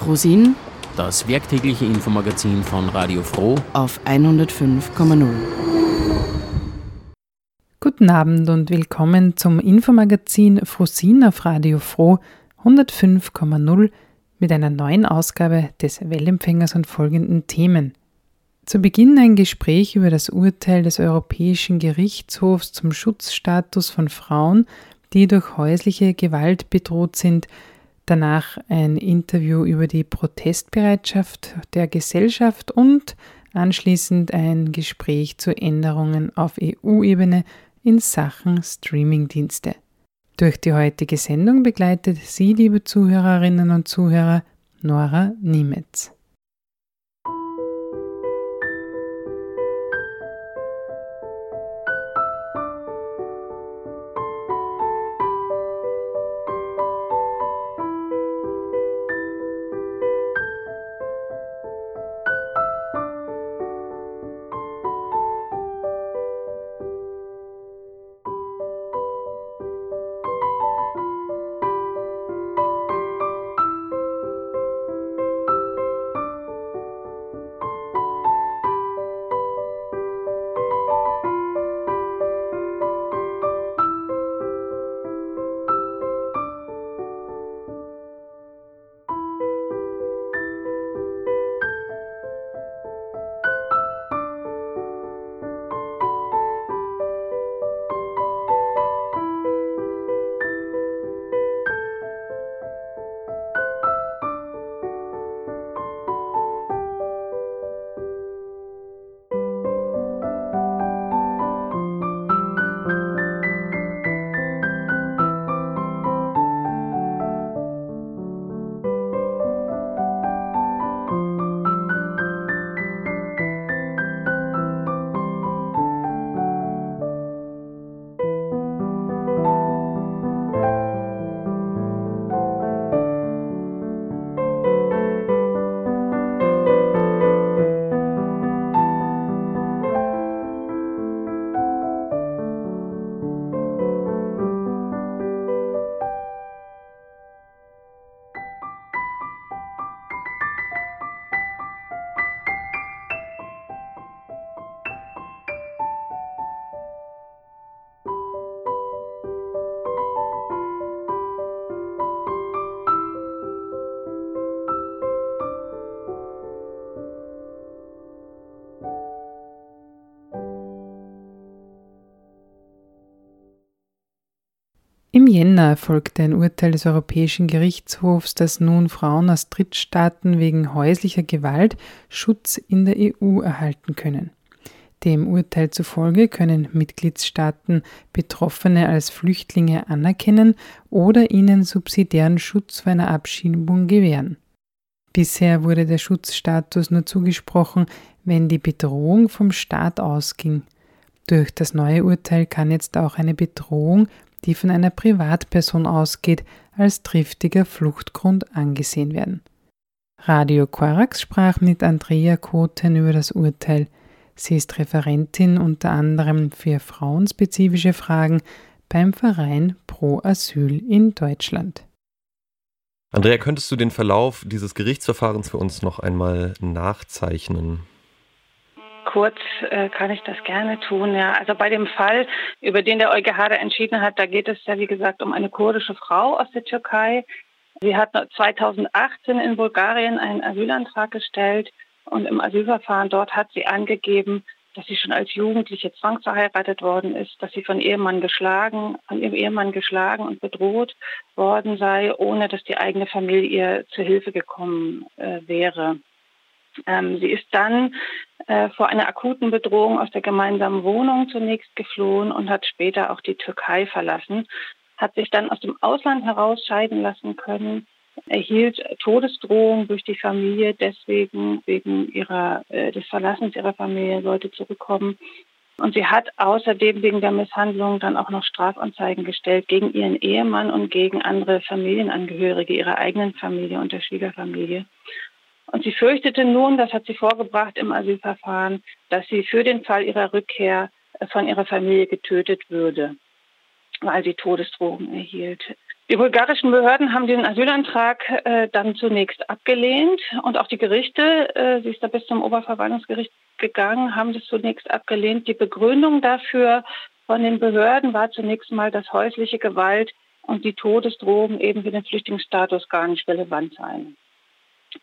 Frosin, das werktägliche Infomagazin von Radio Froh auf 105,0. Guten Abend und willkommen zum Infomagazin Frosin auf Radio Froh 105,0 mit einer neuen Ausgabe des Wellempfängers und folgenden Themen. Zu Beginn ein Gespräch über das Urteil des Europäischen Gerichtshofs zum Schutzstatus von Frauen, die durch häusliche Gewalt bedroht sind, danach ein Interview über die Protestbereitschaft der Gesellschaft und anschließend ein Gespräch zu Änderungen auf EU-Ebene in Sachen Streamingdienste. Durch die heutige Sendung begleitet Sie, liebe Zuhörerinnen und Zuhörer, Nora Niemetz. Jänner erfolgte ein Urteil des Europäischen Gerichtshofs, das nun Frauen aus Drittstaaten wegen häuslicher Gewalt Schutz in der EU erhalten können. Dem Urteil zufolge können Mitgliedstaaten Betroffene als Flüchtlinge anerkennen oder ihnen subsidiären Schutz vor einer Abschiebung gewähren. Bisher wurde der Schutzstatus nur zugesprochen, wenn die Bedrohung vom Staat ausging. Durch das neue Urteil kann jetzt auch eine Bedrohung die von einer Privatperson ausgeht, als triftiger Fluchtgrund angesehen werden. Radio Korax sprach mit Andrea Koten über das Urteil. Sie ist Referentin unter anderem für frauenspezifische Fragen beim Verein Pro Asyl in Deutschland. Andrea, könntest du den Verlauf dieses Gerichtsverfahrens für uns noch einmal nachzeichnen? Kurz äh, kann ich das gerne tun. Ja, also bei dem Fall, über den der EuGH entschieden hat, da geht es ja wie gesagt um eine kurdische Frau aus der Türkei. Sie hat 2018 in Bulgarien einen Asylantrag gestellt und im Asylverfahren dort hat sie angegeben, dass sie schon als Jugendliche zwangsverheiratet worden ist, dass sie von Ehemann geschlagen, von ihrem Ehemann geschlagen und bedroht worden sei, ohne dass die eigene Familie ihr zu Hilfe gekommen äh, wäre. Ähm, sie ist dann äh, vor einer akuten Bedrohung aus der gemeinsamen Wohnung zunächst geflohen und hat später auch die Türkei verlassen, hat sich dann aus dem Ausland herausscheiden lassen können, erhielt Todesdrohungen durch die Familie, deswegen wegen ihrer, äh, des Verlassens ihrer Familie sollte zurückkommen. Und sie hat außerdem wegen der Misshandlung dann auch noch Strafanzeigen gestellt gegen ihren Ehemann und gegen andere Familienangehörige ihrer eigenen Familie und der Schwiegerfamilie. Und sie fürchtete nun, das hat sie vorgebracht im Asylverfahren, dass sie für den Fall ihrer Rückkehr äh, von ihrer Familie getötet würde, weil sie Todesdrohungen erhielt. Die bulgarischen Behörden haben diesen Asylantrag äh, dann zunächst abgelehnt und auch die Gerichte, äh, sie ist da bis zum Oberverwaltungsgericht gegangen, haben das zunächst abgelehnt. Die Begründung dafür von den Behörden war zunächst mal, dass häusliche Gewalt und die Todesdrohungen eben für den Flüchtlingsstatus gar nicht relevant seien.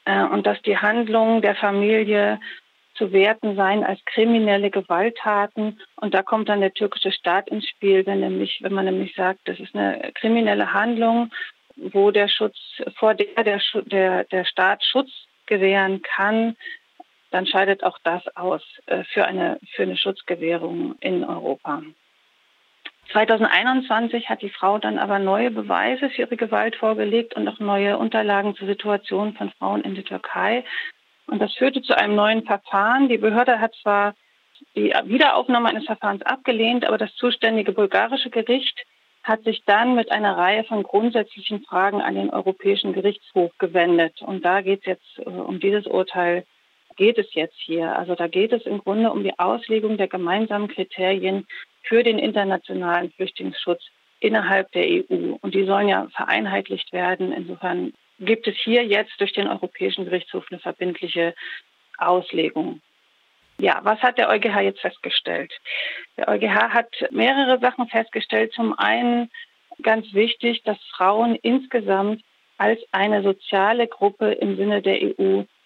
Äh, und dass die Handlungen der Familie zu werten seien als kriminelle Gewalttaten. Und da kommt dann der türkische Staat ins Spiel, wenn, nämlich, wenn man nämlich sagt, das ist eine kriminelle Handlung, wo der Schutz, vor der der, der, der Staat Schutz gewähren kann, dann scheidet auch das aus äh, für eine, für eine Schutzgewährung in Europa. 2021 hat die Frau dann aber neue Beweise für ihre Gewalt vorgelegt und auch neue Unterlagen zur Situation von Frauen in der Türkei. Und das führte zu einem neuen Verfahren. Die Behörde hat zwar die Wiederaufnahme eines Verfahrens abgelehnt, aber das zuständige bulgarische Gericht hat sich dann mit einer Reihe von grundsätzlichen Fragen an den Europäischen Gerichtshof gewendet. Und da geht es jetzt äh, um dieses Urteil geht es jetzt hier. Also da geht es im Grunde um die Auslegung der gemeinsamen Kriterien für den internationalen Flüchtlingsschutz innerhalb der EU. Und die sollen ja vereinheitlicht werden. Insofern gibt es hier jetzt durch den Europäischen Gerichtshof eine verbindliche Auslegung. Ja, was hat der EuGH jetzt festgestellt? Der EuGH hat mehrere Sachen festgestellt. Zum einen ganz wichtig, dass Frauen insgesamt als eine soziale Gruppe im Sinne der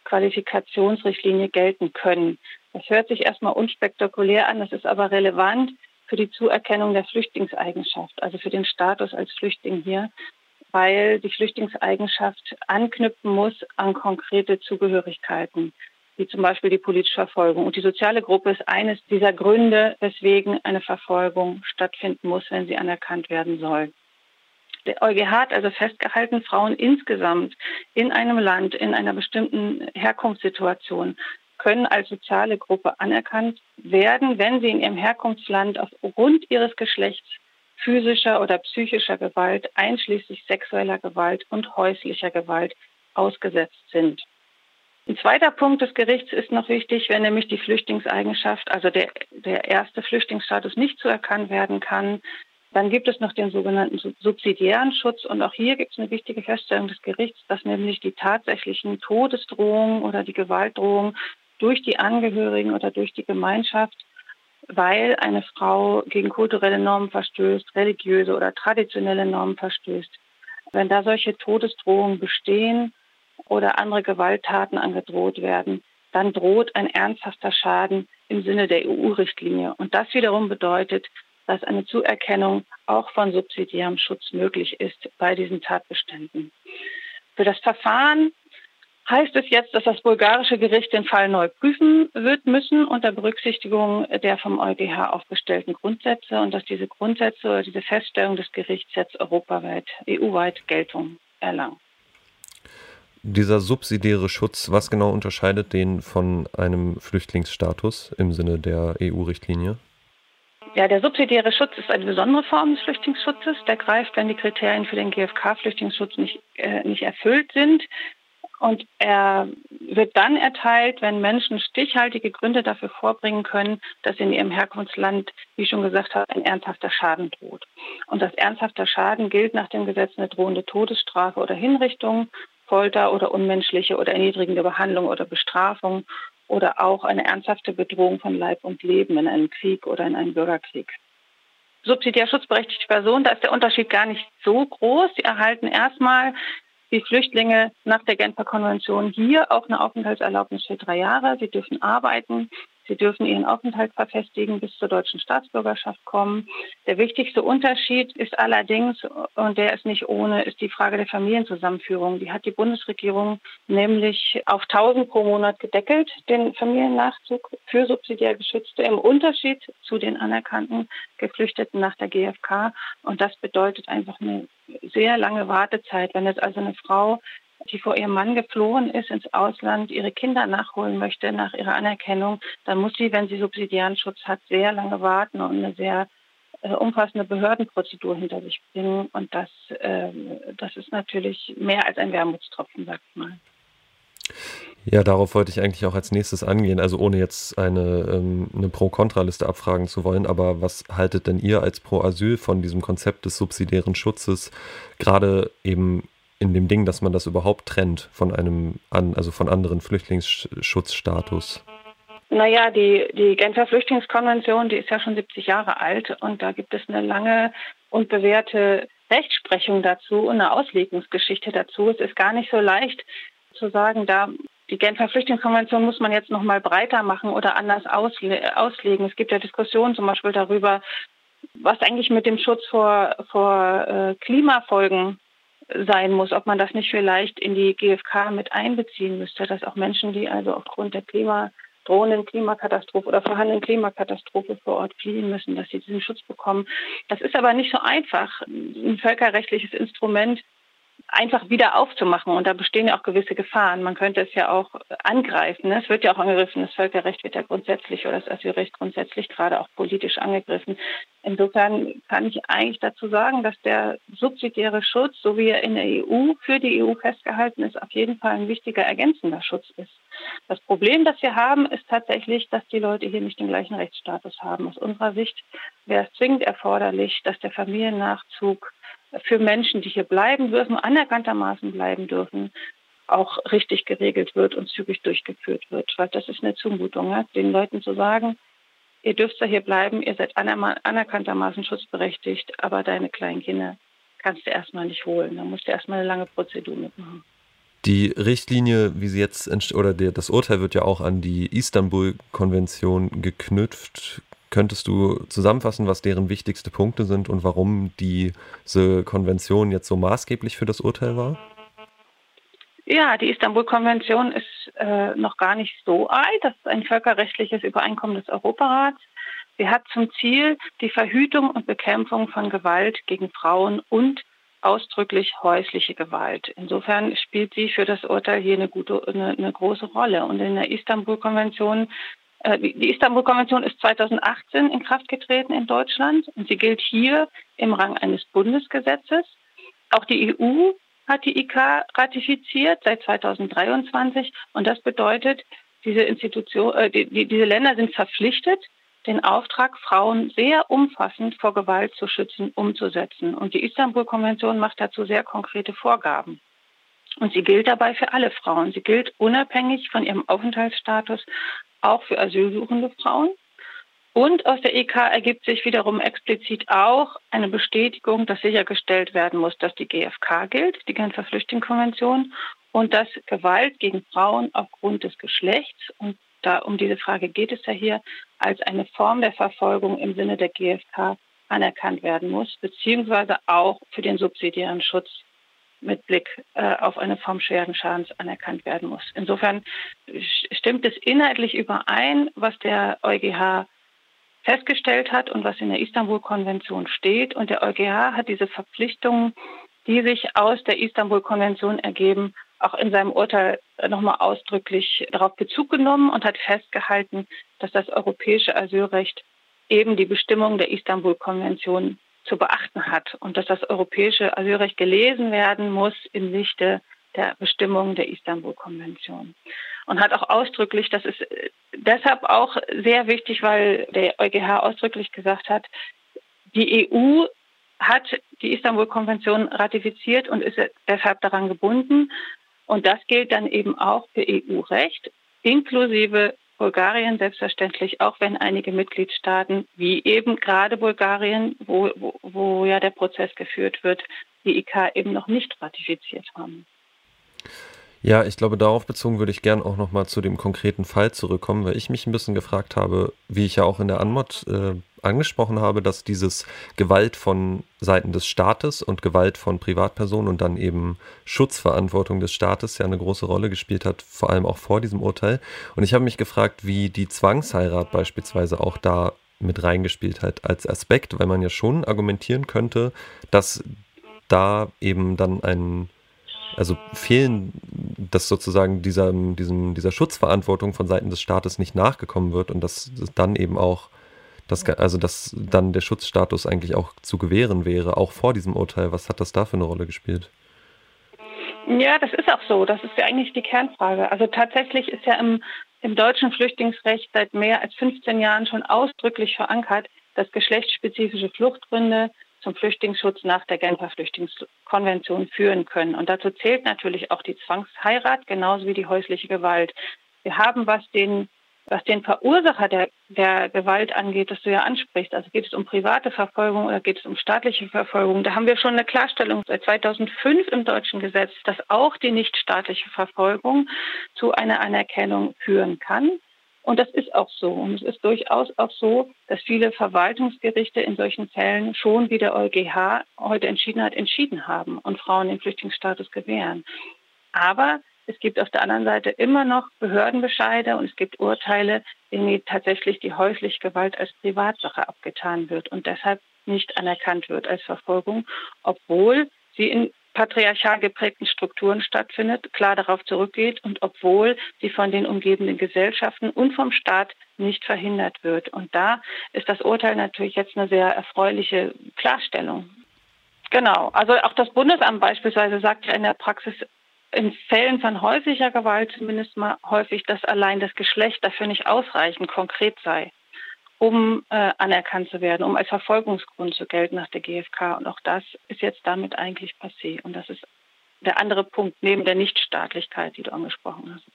EU-Qualifikationsrichtlinie gelten können. Das hört sich erstmal unspektakulär an, das ist aber relevant für die Zuerkennung der Flüchtlingseigenschaft, also für den Status als Flüchtling hier weil die Flüchtlingseigenschaft anknüpfen muss an konkrete Zugehörigkeiten, wie zum Beispiel die politische Verfolgung. Und die soziale Gruppe ist eines dieser Gründe, weswegen eine Verfolgung stattfinden muss, wenn sie anerkannt werden soll. Der EuGH hat also festgehalten, Frauen insgesamt in einem Land, in einer bestimmten Herkunftssituation können als soziale Gruppe anerkannt werden, wenn sie in ihrem Herkunftsland aufgrund ihres Geschlechts physischer oder psychischer Gewalt, einschließlich sexueller Gewalt und häuslicher Gewalt ausgesetzt sind. Ein zweiter Punkt des Gerichts ist noch wichtig, wenn nämlich die Flüchtlingseigenschaft, also der, der erste Flüchtlingsstatus nicht zuerkannt werden kann, dann gibt es noch den sogenannten subsidiären Schutz. Und auch hier gibt es eine wichtige Feststellung des Gerichts, dass nämlich die tatsächlichen Todesdrohungen oder die Gewaltdrohungen durch die Angehörigen oder durch die Gemeinschaft weil eine Frau gegen kulturelle Normen verstößt, religiöse oder traditionelle Normen verstößt. Wenn da solche Todesdrohungen bestehen oder andere Gewalttaten angedroht werden, dann droht ein ernsthafter Schaden im Sinne der EU-Richtlinie. Und das wiederum bedeutet, dass eine Zuerkennung auch von subsidiärem Schutz möglich ist bei diesen Tatbeständen. Für das Verfahren heißt es jetzt, dass das bulgarische Gericht den Fall neu prüfen wird müssen unter Berücksichtigung der vom EuGH aufgestellten Grundsätze und dass diese Grundsätze oder diese Feststellung des Gerichts jetzt europaweit, EU-weit Geltung erlangen. Dieser subsidiäre Schutz, was genau unterscheidet den von einem Flüchtlingsstatus im Sinne der EU-Richtlinie? Ja, der subsidiäre Schutz ist eine besondere Form des Flüchtlingsschutzes. Der greift, wenn die Kriterien für den GfK-Flüchtlingsschutz nicht, äh, nicht erfüllt sind. Und er wird dann erteilt, wenn Menschen stichhaltige Gründe dafür vorbringen können, dass in ihrem Herkunftsland, wie schon gesagt habe, ein ernsthafter Schaden droht. Und das ernsthafter Schaden gilt nach dem Gesetz eine drohende Todesstrafe oder Hinrichtung, Folter oder unmenschliche oder erniedrigende Behandlung oder Bestrafung oder auch eine ernsthafte Bedrohung von Leib und Leben in einem Krieg oder in einem Bürgerkrieg. Subsidiär schutzberechtigte Personen, da ist der Unterschied gar nicht so groß. Sie erhalten erstmal die Flüchtlinge nach der Genfer Konvention hier auch eine Aufenthaltserlaubnis für drei Jahre. Sie dürfen arbeiten, Sie dürfen ihren Aufenthalt verfestigen, bis zur deutschen Staatsbürgerschaft kommen. Der wichtigste Unterschied ist allerdings, und der ist nicht ohne, ist die Frage der Familienzusammenführung. Die hat die Bundesregierung nämlich auf 1000 pro Monat gedeckelt, den Familiennachzug für subsidiär Geschützte, im Unterschied zu den anerkannten Geflüchteten nach der GfK. Und das bedeutet einfach eine sehr lange Wartezeit. Wenn jetzt also eine Frau die vor ihrem Mann geflohen ist ins Ausland, ihre Kinder nachholen möchte nach ihrer Anerkennung, dann muss sie, wenn sie subsidiären Schutz hat, sehr lange warten und eine sehr äh, umfassende Behördenprozedur hinter sich bringen. Und das, äh, das ist natürlich mehr als ein Wermutstropfen, sag ich mal. Ja, darauf wollte ich eigentlich auch als nächstes angehen, also ohne jetzt eine, ähm, eine Pro-Kontra-Liste abfragen zu wollen, aber was haltet denn ihr als Pro-Asyl von diesem Konzept des subsidiären Schutzes, gerade eben in dem Ding, dass man das überhaupt trennt von einem, an, also von anderen Flüchtlingsschutzstatus? Naja, die, die Genfer Flüchtlingskonvention, die ist ja schon 70 Jahre alt und da gibt es eine lange und bewährte Rechtsprechung dazu und eine Auslegungsgeschichte dazu. Es ist gar nicht so leicht zu sagen, da die Genfer Flüchtlingskonvention muss man jetzt noch mal breiter machen oder anders ausle auslegen. Es gibt ja Diskussionen zum Beispiel darüber, was eigentlich mit dem Schutz vor, vor äh, Klimafolgen sein muss, ob man das nicht vielleicht in die GfK mit einbeziehen müsste, dass auch Menschen, die also aufgrund der Klima drohenden Klimakatastrophe oder vorhandenen Klimakatastrophe vor Ort fliehen müssen, dass sie diesen Schutz bekommen. Das ist aber nicht so einfach. Ein völkerrechtliches Instrument einfach wieder aufzumachen. Und da bestehen ja auch gewisse Gefahren. Man könnte es ja auch angreifen. Es wird ja auch angegriffen. Das Völkerrecht wird ja grundsätzlich oder das Asylrecht grundsätzlich gerade auch politisch angegriffen. Insofern kann ich eigentlich dazu sagen, dass der subsidiäre Schutz, so wie er in der EU für die EU festgehalten ist, auf jeden Fall ein wichtiger ergänzender Schutz ist. Das Problem, das wir haben, ist tatsächlich, dass die Leute hier nicht den gleichen Rechtsstatus haben. Aus unserer Sicht wäre es zwingend erforderlich, dass der Familiennachzug für Menschen, die hier bleiben dürfen, anerkanntermaßen bleiben dürfen, auch richtig geregelt wird und zügig durchgeführt wird. Weil das ist eine Zumutung, ja? den Leuten zu sagen, ihr dürft ja hier bleiben, ihr seid anerkanntermaßen schutzberechtigt, aber deine kleinen Kinder kannst du erstmal nicht holen. Da musst du erstmal eine lange Prozedur mitmachen. Die Richtlinie, wie sie jetzt oder der, das Urteil wird ja auch an die Istanbul-Konvention geknüpft. Könntest du zusammenfassen, was deren wichtigste Punkte sind und warum diese Konvention jetzt so maßgeblich für das Urteil war? Ja, die Istanbul-Konvention ist äh, noch gar nicht so alt. Das ist ein völkerrechtliches Übereinkommen des Europarats. Sie hat zum Ziel die Verhütung und Bekämpfung von Gewalt gegen Frauen und ausdrücklich häusliche Gewalt. Insofern spielt sie für das Urteil hier eine, gute, eine, eine große Rolle. Und in der Istanbul-Konvention die Istanbul-Konvention ist 2018 in Kraft getreten in Deutschland und sie gilt hier im Rang eines Bundesgesetzes. Auch die EU hat die IK ratifiziert seit 2023 und das bedeutet, diese Institution, äh, die, die, diese Länder sind verpflichtet, den Auftrag, Frauen sehr umfassend vor Gewalt zu schützen, umzusetzen. Und die Istanbul-Konvention macht dazu sehr konkrete Vorgaben. Und sie gilt dabei für alle Frauen. Sie gilt unabhängig von ihrem Aufenthaltsstatus auch für asylsuchende Frauen. Und aus der EK ergibt sich wiederum explizit auch eine Bestätigung, dass sichergestellt werden muss, dass die GfK gilt, die Genfer Flüchtlingskonvention, und dass Gewalt gegen Frauen aufgrund des Geschlechts, und da um diese Frage geht es ja hier, als eine Form der Verfolgung im Sinne der GfK anerkannt werden muss, beziehungsweise auch für den subsidiären Schutz mit Blick äh, auf eine Form schweren Schadens anerkannt werden muss. Insofern stimmt es inhaltlich überein, was der EuGH festgestellt hat und was in der Istanbul-Konvention steht. Und der EuGH hat diese Verpflichtungen, die sich aus der Istanbul-Konvention ergeben, auch in seinem Urteil nochmal ausdrücklich darauf Bezug genommen und hat festgehalten, dass das europäische Asylrecht eben die Bestimmungen der Istanbul-Konvention zu beachten hat und dass das europäische Asylrecht gelesen werden muss im Lichte der Bestimmungen der Istanbul-Konvention. Und hat auch ausdrücklich, das ist deshalb auch sehr wichtig, weil der EuGH ausdrücklich gesagt hat, die EU hat die Istanbul-Konvention ratifiziert und ist deshalb daran gebunden. Und das gilt dann eben auch für EU-Recht, inklusive Bulgarien selbstverständlich, auch wenn einige Mitgliedstaaten, wie eben gerade Bulgarien, wo, wo, wo ja der Prozess geführt wird, die IK eben noch nicht ratifiziert haben. Ja, ich glaube, darauf bezogen würde ich gern auch nochmal zu dem konkreten Fall zurückkommen, weil ich mich ein bisschen gefragt habe, wie ich ja auch in der Anmod äh, angesprochen habe, dass dieses Gewalt von Seiten des Staates und Gewalt von Privatpersonen und dann eben Schutzverantwortung des Staates ja eine große Rolle gespielt hat, vor allem auch vor diesem Urteil. Und ich habe mich gefragt, wie die Zwangsheirat beispielsweise auch da mit reingespielt hat als Aspekt, weil man ja schon argumentieren könnte, dass da eben dann ein also fehlen, dass sozusagen dieser, diesem, dieser Schutzverantwortung von Seiten des Staates nicht nachgekommen wird und dass, dann eben auch dass, also dass dann der Schutzstatus eigentlich auch zu gewähren wäre, auch vor diesem Urteil. Was hat das da für eine Rolle gespielt? Ja, das ist auch so. Das ist ja eigentlich die Kernfrage. Also tatsächlich ist ja im, im deutschen Flüchtlingsrecht seit mehr als 15 Jahren schon ausdrücklich verankert, dass geschlechtsspezifische Fluchtgründe zum Flüchtlingsschutz nach der Genfer Flüchtlingskonvention führen können. Und dazu zählt natürlich auch die Zwangsheirat genauso wie die häusliche Gewalt. Wir haben, was den was den Verursacher der, der Gewalt angeht, das du ja ansprichst, also geht es um private Verfolgung oder geht es um staatliche Verfolgung, da haben wir schon eine Klarstellung seit 2005 im deutschen Gesetz, dass auch die nichtstaatliche Verfolgung zu einer Anerkennung führen kann. Und das ist auch so. Und es ist durchaus auch so, dass viele Verwaltungsgerichte in solchen Fällen schon, wie der EuGH heute entschieden hat, entschieden haben und Frauen den Flüchtlingsstatus gewähren. Aber es gibt auf der anderen Seite immer noch Behördenbescheide und es gibt Urteile, in denen tatsächlich die häusliche Gewalt als Privatsache abgetan wird und deshalb nicht anerkannt wird als Verfolgung, obwohl sie in patriarchal geprägten Strukturen stattfindet, klar darauf zurückgeht und obwohl sie von den umgebenden Gesellschaften und vom Staat nicht verhindert wird. Und da ist das Urteil natürlich jetzt eine sehr erfreuliche Klarstellung. Genau, also auch das Bundesamt beispielsweise sagt ja in der Praxis in Fällen von häuslicher Gewalt zumindest mal häufig, dass allein das Geschlecht dafür nicht ausreichend konkret sei, um äh, anerkannt zu werden, um als Verfolgungsgrund zu gelten nach der GfK. Und auch das ist jetzt damit eigentlich passé. Und das ist der andere Punkt neben der Nichtstaatlichkeit, die du angesprochen hast.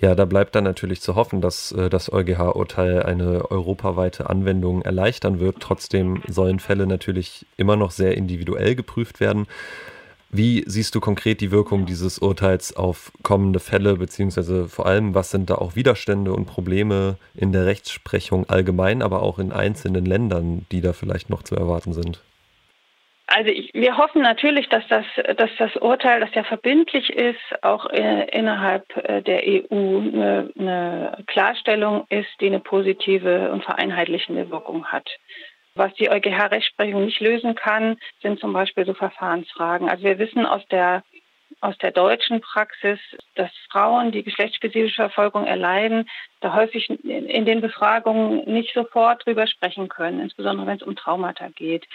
Ja, da bleibt dann natürlich zu hoffen, dass äh, das EuGH-Urteil eine europaweite Anwendung erleichtern wird. Trotzdem sollen Fälle natürlich immer noch sehr individuell geprüft werden. Wie siehst du konkret die Wirkung dieses Urteils auf kommende Fälle, beziehungsweise vor allem, was sind da auch Widerstände und Probleme in der Rechtsprechung allgemein, aber auch in einzelnen Ländern, die da vielleicht noch zu erwarten sind? Also ich, wir hoffen natürlich, dass das, dass das Urteil, das ja verbindlich ist, auch äh, innerhalb äh, der EU eine, eine Klarstellung ist, die eine positive und vereinheitlichende Wirkung hat. Was die EuGH-Rechtsprechung nicht lösen kann, sind zum Beispiel so Verfahrensfragen. Also wir wissen aus der aus der deutschen Praxis, dass Frauen, die geschlechtsspezifische Verfolgung erleiden, da häufig in den Befragungen nicht sofort drüber sprechen können, insbesondere wenn es um Traumata geht.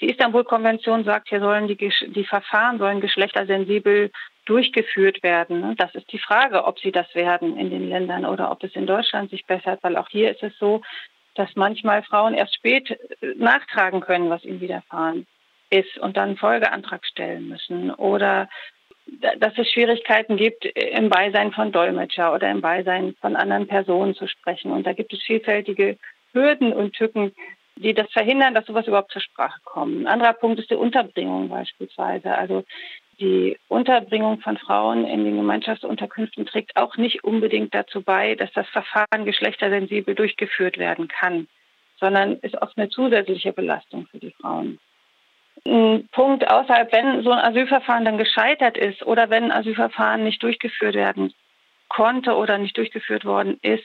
Die Istanbul-Konvention sagt, hier sollen die, die Verfahren sollen geschlechtersensibel durchgeführt werden. Das ist die Frage, ob sie das werden in den Ländern oder ob es in Deutschland sich bessert, weil auch hier ist es so, dass manchmal Frauen erst spät äh, nachtragen können, was ihnen widerfahren ist und dann einen Folgeantrag stellen müssen oder dass es Schwierigkeiten gibt, im Beisein von Dolmetscher oder im Beisein von anderen Personen zu sprechen. Und da gibt es vielfältige Hürden und Tücken, die das verhindern, dass sowas überhaupt zur Sprache kommt. Ein anderer Punkt ist die Unterbringung beispielsweise. Also die Unterbringung von Frauen in den Gemeinschaftsunterkünften trägt auch nicht unbedingt dazu bei, dass das Verfahren geschlechtersensibel durchgeführt werden kann, sondern ist oft eine zusätzliche Belastung für die Frauen. Ein Punkt außerhalb, wenn so ein Asylverfahren dann gescheitert ist oder wenn ein Asylverfahren nicht durchgeführt werden konnte oder nicht durchgeführt worden ist,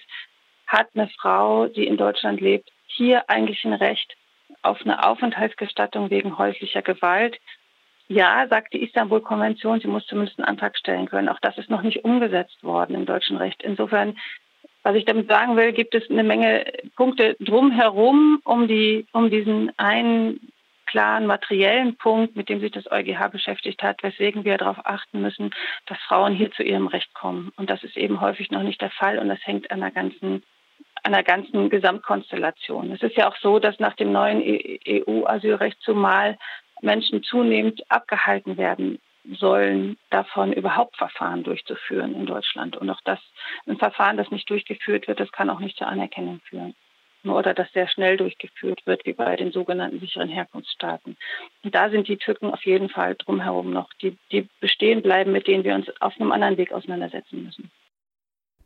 hat eine Frau, die in Deutschland lebt, hier eigentlich ein Recht auf eine Aufenthaltsgestattung wegen häuslicher Gewalt, ja, sagt die Istanbul-Konvention, sie muss zumindest einen Antrag stellen können. Auch das ist noch nicht umgesetzt worden im deutschen Recht. Insofern, was ich damit sagen will, gibt es eine Menge Punkte drumherum, um, die, um diesen einen klaren materiellen Punkt, mit dem sich das EuGH beschäftigt hat, weswegen wir darauf achten müssen, dass Frauen hier zu ihrem Recht kommen. Und das ist eben häufig noch nicht der Fall und das hängt an der ganzen an der ganzen Gesamtkonstellation. Es ist ja auch so, dass nach dem neuen EU-Asylrecht zumal Menschen zunehmend abgehalten werden sollen, davon überhaupt Verfahren durchzuführen in Deutschland. Und auch das, ein Verfahren, das nicht durchgeführt wird, das kann auch nicht zur Anerkennung führen. Oder das sehr schnell durchgeführt wird, wie bei den sogenannten sicheren Herkunftsstaaten. Und da sind die Tücken auf jeden Fall drumherum noch, die, die bestehen bleiben, mit denen wir uns auf einem anderen Weg auseinandersetzen müssen.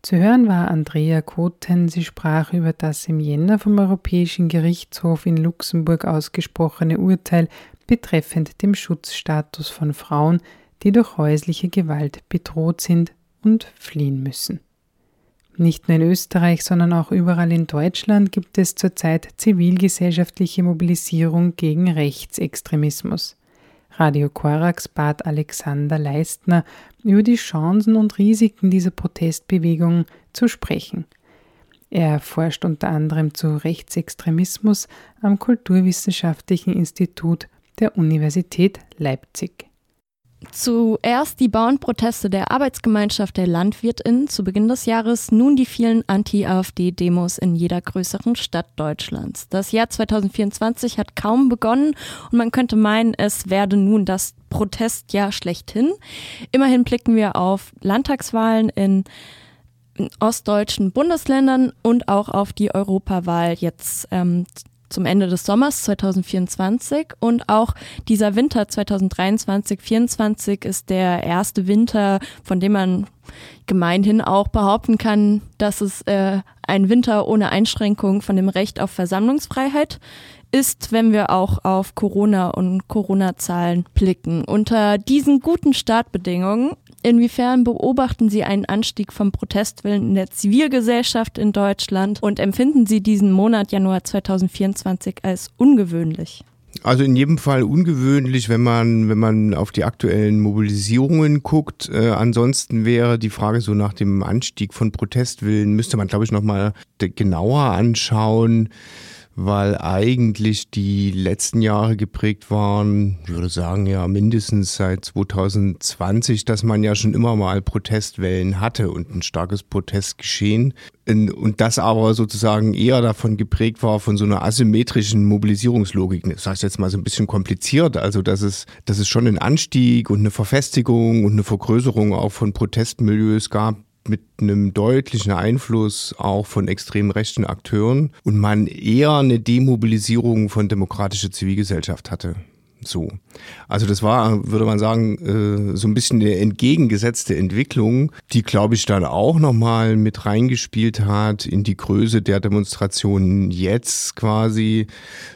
Zu hören war Andrea Koten. Sie sprach über das im Jänner vom Europäischen Gerichtshof in Luxemburg ausgesprochene Urteil betreffend dem Schutzstatus von Frauen, die durch häusliche Gewalt bedroht sind und fliehen müssen. Nicht nur in Österreich, sondern auch überall in Deutschland gibt es zurzeit zivilgesellschaftliche Mobilisierung gegen Rechtsextremismus. Radio Korax bat Alexander Leistner, über die Chancen und Risiken dieser Protestbewegung zu sprechen. Er forscht unter anderem zu Rechtsextremismus am Kulturwissenschaftlichen Institut der Universität Leipzig. Zuerst die Bauernproteste der Arbeitsgemeinschaft der LandwirtInnen zu Beginn des Jahres, nun die vielen Anti-AfD-Demos in jeder größeren Stadt Deutschlands. Das Jahr 2024 hat kaum begonnen und man könnte meinen, es werde nun das Protestjahr schlechthin. Immerhin blicken wir auf Landtagswahlen in ostdeutschen Bundesländern und auch auf die Europawahl jetzt ähm, zum Ende des Sommers 2024 und auch dieser Winter 2023-24 ist der erste Winter, von dem man gemeinhin auch behaupten kann, dass es äh, ein Winter ohne Einschränkung von dem Recht auf Versammlungsfreiheit ist, wenn wir auch auf Corona und Corona-Zahlen blicken. Unter diesen guten Startbedingungen Inwiefern beobachten Sie einen Anstieg vom Protestwillen in der Zivilgesellschaft in Deutschland und empfinden Sie diesen Monat Januar 2024 als ungewöhnlich? Also in jedem Fall ungewöhnlich, wenn man, wenn man auf die aktuellen Mobilisierungen guckt. Äh, ansonsten wäre die Frage so nach dem Anstieg von Protestwillen, müsste man, glaube ich, nochmal genauer anschauen weil eigentlich die letzten Jahre geprägt waren, ich würde sagen ja mindestens seit 2020, dass man ja schon immer mal Protestwellen hatte und ein starkes Protestgeschehen. Und das aber sozusagen eher davon geprägt war, von so einer asymmetrischen Mobilisierungslogik. Das sage ich jetzt mal so ein bisschen kompliziert. Also, dass es, dass es schon einen Anstieg und eine Verfestigung und eine Vergrößerung auch von Protestmilieus gab, mit einem deutlichen Einfluss auch von extrem rechten Akteuren und man eher eine Demobilisierung von demokratischer Zivilgesellschaft hatte. So. Also das war, würde man sagen, äh, so ein bisschen eine entgegengesetzte Entwicklung, die, glaube ich, dann auch nochmal mit reingespielt hat in die Größe der Demonstrationen jetzt quasi,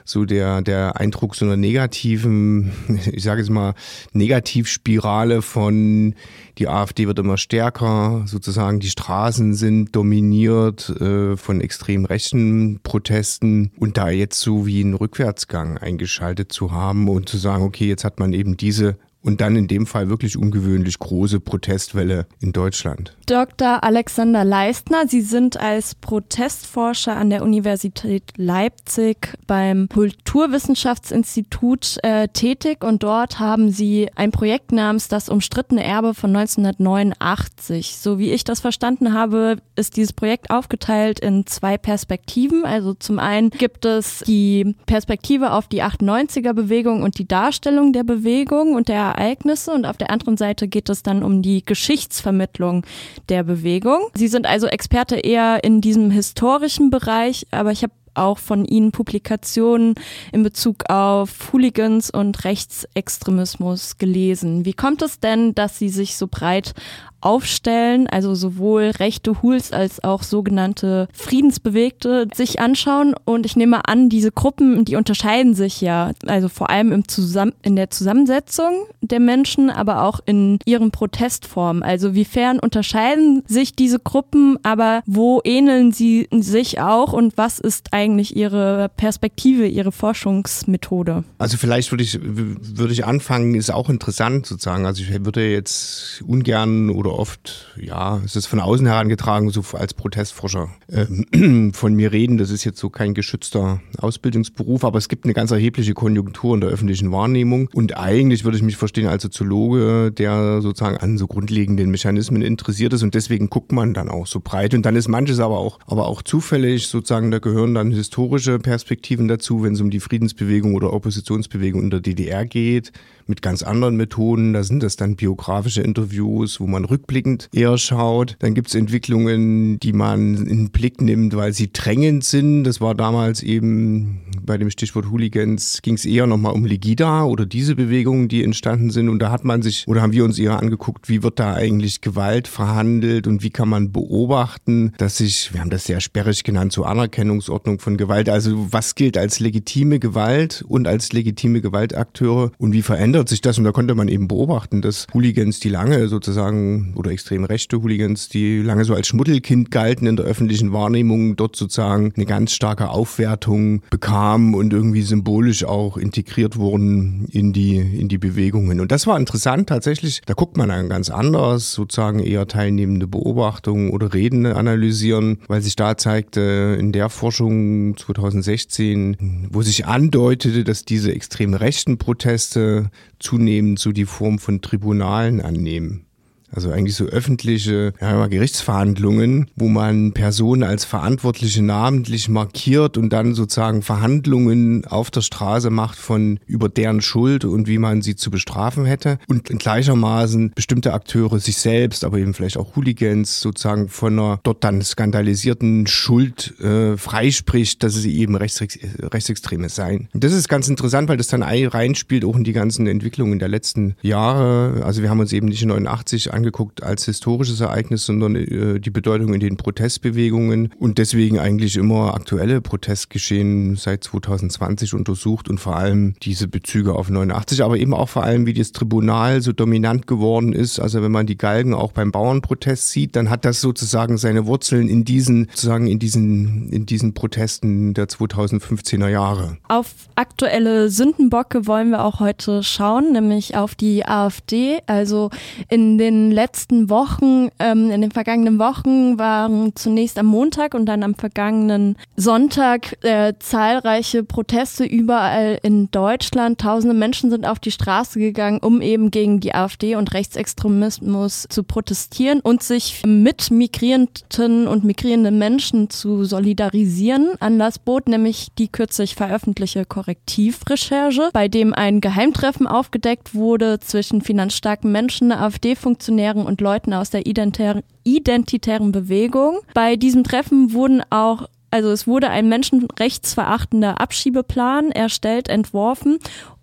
so der, der Eindruck so einer negativen, ich sage jetzt mal, Negativspirale von die AfD wird immer stärker, sozusagen die Straßen sind dominiert äh, von extrem rechten Protesten und da jetzt so wie ein Rückwärtsgang eingeschaltet zu haben und zu sagen, okay, jetzt hat man eben diese und dann in dem Fall wirklich ungewöhnlich große Protestwelle in Deutschland. Dr. Alexander Leistner, Sie sind als Protestforscher an der Universität Leipzig beim Kulturwissenschaftsinstitut äh, tätig und dort haben Sie ein Projekt namens Das umstrittene Erbe von 1989. So wie ich das verstanden habe, ist dieses Projekt aufgeteilt in zwei Perspektiven. Also zum einen gibt es die Perspektive auf die 98er Bewegung und die Darstellung der Bewegung und der Ereignisse und auf der anderen Seite geht es dann um die Geschichtsvermittlung der Bewegung. Sie sind also Experte eher in diesem historischen Bereich, aber ich habe auch von Ihnen Publikationen in Bezug auf Hooligans und Rechtsextremismus gelesen. Wie kommt es denn, dass Sie sich so breit aufstellen, also sowohl rechte Hools als auch sogenannte Friedensbewegte sich anschauen. Und ich nehme an, diese Gruppen, die unterscheiden sich ja, also vor allem im Zusam in der Zusammensetzung der Menschen, aber auch in ihren Protestformen. Also wiefern unterscheiden sich diese Gruppen, aber wo ähneln sie sich auch und was ist eigentlich ihre Perspektive, ihre Forschungsmethode? Also vielleicht würde ich, würde ich anfangen, ist auch interessant sozusagen. Also ich würde jetzt ungern oder oder oft, ja, es ist von außen herangetragen, so als Protestforscher äh, von mir reden. Das ist jetzt so kein geschützter Ausbildungsberuf, aber es gibt eine ganz erhebliche Konjunktur in der öffentlichen Wahrnehmung. Und eigentlich würde ich mich verstehen als Soziologe, der sozusagen an so grundlegenden Mechanismen interessiert ist. Und deswegen guckt man dann auch so breit. Und dann ist manches aber auch, aber auch zufällig sozusagen, da gehören dann historische Perspektiven dazu, wenn es um die Friedensbewegung oder Oppositionsbewegung in der DDR geht, mit ganz anderen Methoden. Da sind das dann biografische Interviews, wo man rück rückblickend eher schaut. Dann gibt es Entwicklungen, die man in den Blick nimmt, weil sie drängend sind. Das war damals eben bei dem Stichwort Hooligans, ging es eher nochmal um Legida oder diese Bewegungen, die entstanden sind. Und da hat man sich oder haben wir uns eher angeguckt, wie wird da eigentlich Gewalt verhandelt und wie kann man beobachten, dass sich, wir haben das sehr sperrig genannt, zur so Anerkennungsordnung von Gewalt. Also was gilt als legitime Gewalt und als legitime Gewaltakteure und wie verändert sich das? Und da konnte man eben beobachten, dass Hooligans, die lange sozusagen oder extrem rechte Hooligans, die lange so als Schmuddelkind galten in der öffentlichen Wahrnehmung, dort sozusagen eine ganz starke Aufwertung bekamen und irgendwie symbolisch auch integriert wurden in die, in die Bewegungen. Und das war interessant tatsächlich. Da guckt man dann ganz anders, sozusagen eher teilnehmende Beobachtungen oder Reden analysieren, weil sich da zeigte in der Forschung 2016, wo sich andeutete, dass diese extrem rechten Proteste zunehmend so die Form von Tribunalen annehmen. Also eigentlich so öffentliche ja, Gerichtsverhandlungen, wo man Personen als Verantwortliche namentlich markiert und dann sozusagen Verhandlungen auf der Straße macht von über deren Schuld und wie man sie zu bestrafen hätte. Und gleichermaßen bestimmte Akteure sich selbst, aber eben vielleicht auch Hooligans sozusagen von einer dort dann skandalisierten Schuld äh, freispricht, dass sie eben Rechtsex Rechtsextreme seien. Und das ist ganz interessant, weil das dann reinspielt auch in die ganzen Entwicklungen der letzten Jahre. Also wir haben uns eben nicht in 89 angeguckt als historisches Ereignis, sondern äh, die Bedeutung in den Protestbewegungen und deswegen eigentlich immer aktuelle Protestgeschehen seit 2020 untersucht und vor allem diese Bezüge auf 89, aber eben auch vor allem, wie das Tribunal so dominant geworden ist. Also wenn man die Galgen auch beim Bauernprotest sieht, dann hat das sozusagen seine Wurzeln in diesen, sozusagen in diesen, in diesen Protesten der 2015er Jahre. Auf aktuelle Sündenbocke wollen wir auch heute schauen, nämlich auf die AfD. Also in den letzten Wochen, ähm, in den vergangenen Wochen waren zunächst am Montag und dann am vergangenen Sonntag äh, zahlreiche Proteste überall in Deutschland. Tausende Menschen sind auf die Straße gegangen, um eben gegen die AfD und Rechtsextremismus zu protestieren und sich mit migrierenden und migrierenden Menschen zu solidarisieren. Anlass bot nämlich die kürzlich veröffentlichte Korrektivrecherche, bei dem ein Geheimtreffen aufgedeckt wurde zwischen finanzstarken Menschen, AfD-Funktionären Revolutionären und Leuten aus der identitären Bewegung. Bei diesem Treffen wurden auch also es wurde ein menschenrechtsverachtender Abschiebeplan erstellt, entworfen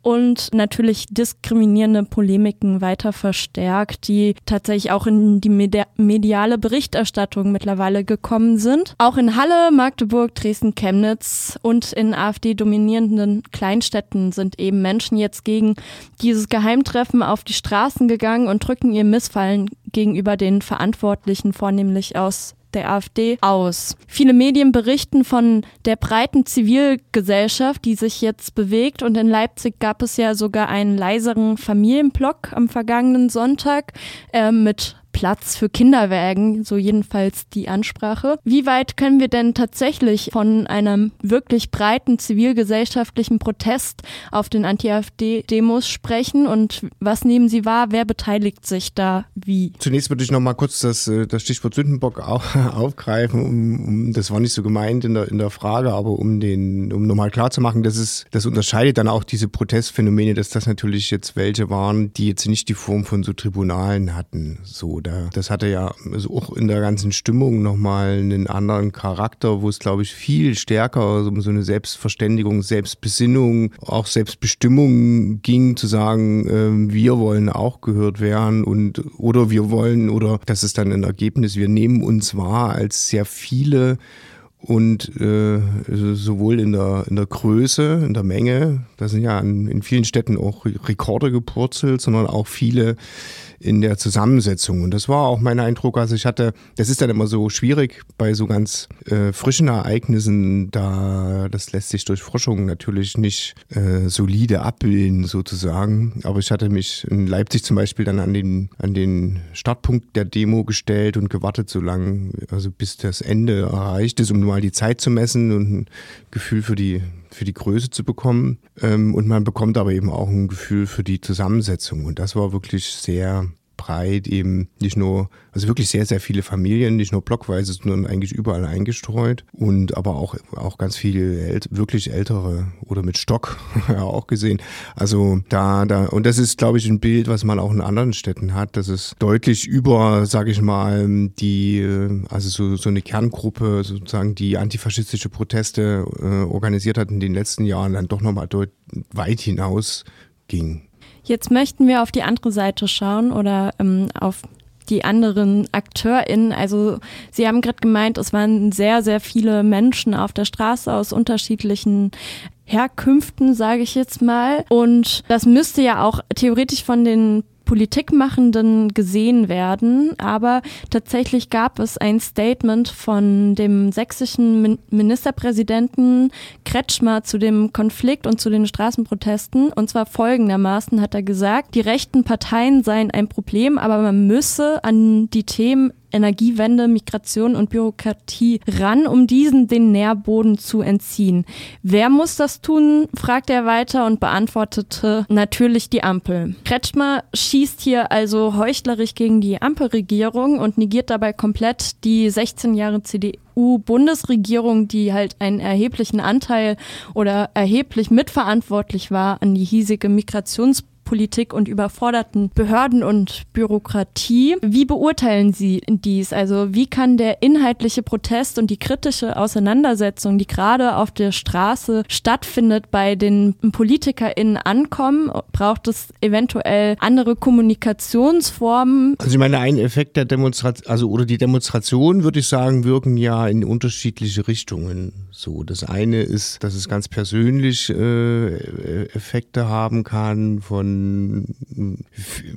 und natürlich diskriminierende Polemiken weiter verstärkt, die tatsächlich auch in die mediale Berichterstattung mittlerweile gekommen sind. Auch in Halle, Magdeburg, Dresden, Chemnitz und in AfD-dominierenden Kleinstädten sind eben Menschen jetzt gegen dieses Geheimtreffen auf die Straßen gegangen und drücken ihr Missfallen gegenüber den Verantwortlichen, vornehmlich aus der AfD aus. Viele Medien berichten von der breiten Zivilgesellschaft, die sich jetzt bewegt und in Leipzig gab es ja sogar einen leiseren Familienblock am vergangenen Sonntag äh, mit Platz für Kinderwägen, so jedenfalls die Ansprache. Wie weit können wir denn tatsächlich von einem wirklich breiten zivilgesellschaftlichen Protest auf den Anti-AfD-Demos sprechen und was nehmen Sie wahr? Wer beteiligt sich da wie? Zunächst würde ich noch mal kurz das, äh, das Stichwort Sündenbock aufgreifen. Um, um, das war nicht so gemeint in der, in der Frage, aber um um nochmal klar zu machen, das ist, das unterscheidet dann auch diese Protestphänomene, dass das natürlich jetzt welche waren, die jetzt nicht die Form von so Tribunalen hatten. So, da, das hatte ja also auch in der ganzen Stimmung nochmal einen anderen Charakter, wo es, glaube ich, viel stärker um so eine Selbstverständigung, Selbstbesinnung, auch Selbstbestimmung ging, zu sagen, äh, wir wollen auch gehört werden und oder wir wollen, oder das ist dann ein Ergebnis, wir nehmen uns wahr als sehr viele und äh, sowohl in der, in der Größe, in der Menge, da sind ja in, in vielen Städten auch Rekorde gepurzelt, sondern auch viele in der Zusammensetzung. Und das war auch mein Eindruck. Also ich hatte, das ist dann immer so schwierig bei so ganz äh, frischen Ereignissen, da das lässt sich durch Forschung natürlich nicht äh, solide abbilden sozusagen. Aber ich hatte mich in Leipzig zum Beispiel dann an den, an den Startpunkt der Demo gestellt und gewartet so lange, also bis das Ende erreicht ist, um mal die Zeit zu messen und ein Gefühl für die für die Größe zu bekommen. Ähm, und man bekommt aber eben auch ein Gefühl für die Zusammensetzung. Und das war wirklich sehr breit, eben nicht nur, also wirklich sehr, sehr viele Familien, nicht nur blockweise, sondern eigentlich überall eingestreut und aber auch, auch ganz viele wirklich ältere oder mit Stock auch gesehen. Also da, da, und das ist, glaube ich, ein Bild, was man auch in anderen Städten hat, dass es deutlich über, sage ich mal, die, also so, so eine Kerngruppe sozusagen, die antifaschistische Proteste äh, organisiert hat in den letzten Jahren, dann doch nochmal weit hinaus ging. Jetzt möchten wir auf die andere Seite schauen oder ähm, auf die anderen AkteurInnen. Also Sie haben gerade gemeint, es waren sehr, sehr viele Menschen auf der Straße aus unterschiedlichen Herkünften, sage ich jetzt mal. Und das müsste ja auch theoretisch von den Politikmachenden gesehen werden. Aber tatsächlich gab es ein Statement von dem sächsischen Ministerpräsidenten Kretschmer zu dem Konflikt und zu den Straßenprotesten. Und zwar folgendermaßen hat er gesagt, die rechten Parteien seien ein Problem, aber man müsse an die Themen Energiewende, Migration und Bürokratie ran, um diesen den Nährboden zu entziehen. Wer muss das tun? fragte er weiter und beantwortete natürlich die Ampel. Kretschmer schießt hier also heuchlerisch gegen die Ampelregierung und negiert dabei komplett die 16 Jahre CDU-Bundesregierung, die halt einen erheblichen Anteil oder erheblich mitverantwortlich war an die hiesige Migrationspolitik Politik und überforderten Behörden und Bürokratie. Wie beurteilen Sie dies? Also wie kann der inhaltliche Protest und die kritische Auseinandersetzung, die gerade auf der Straße stattfindet, bei den PolitikerInnen ankommen? Braucht es eventuell andere Kommunikationsformen? Also ich meine, ein Effekt der Demonstration, also oder die Demonstrationen, würde ich sagen, wirken ja in unterschiedliche Richtungen. So, das eine ist, dass es ganz persönlich äh, Effekte haben kann von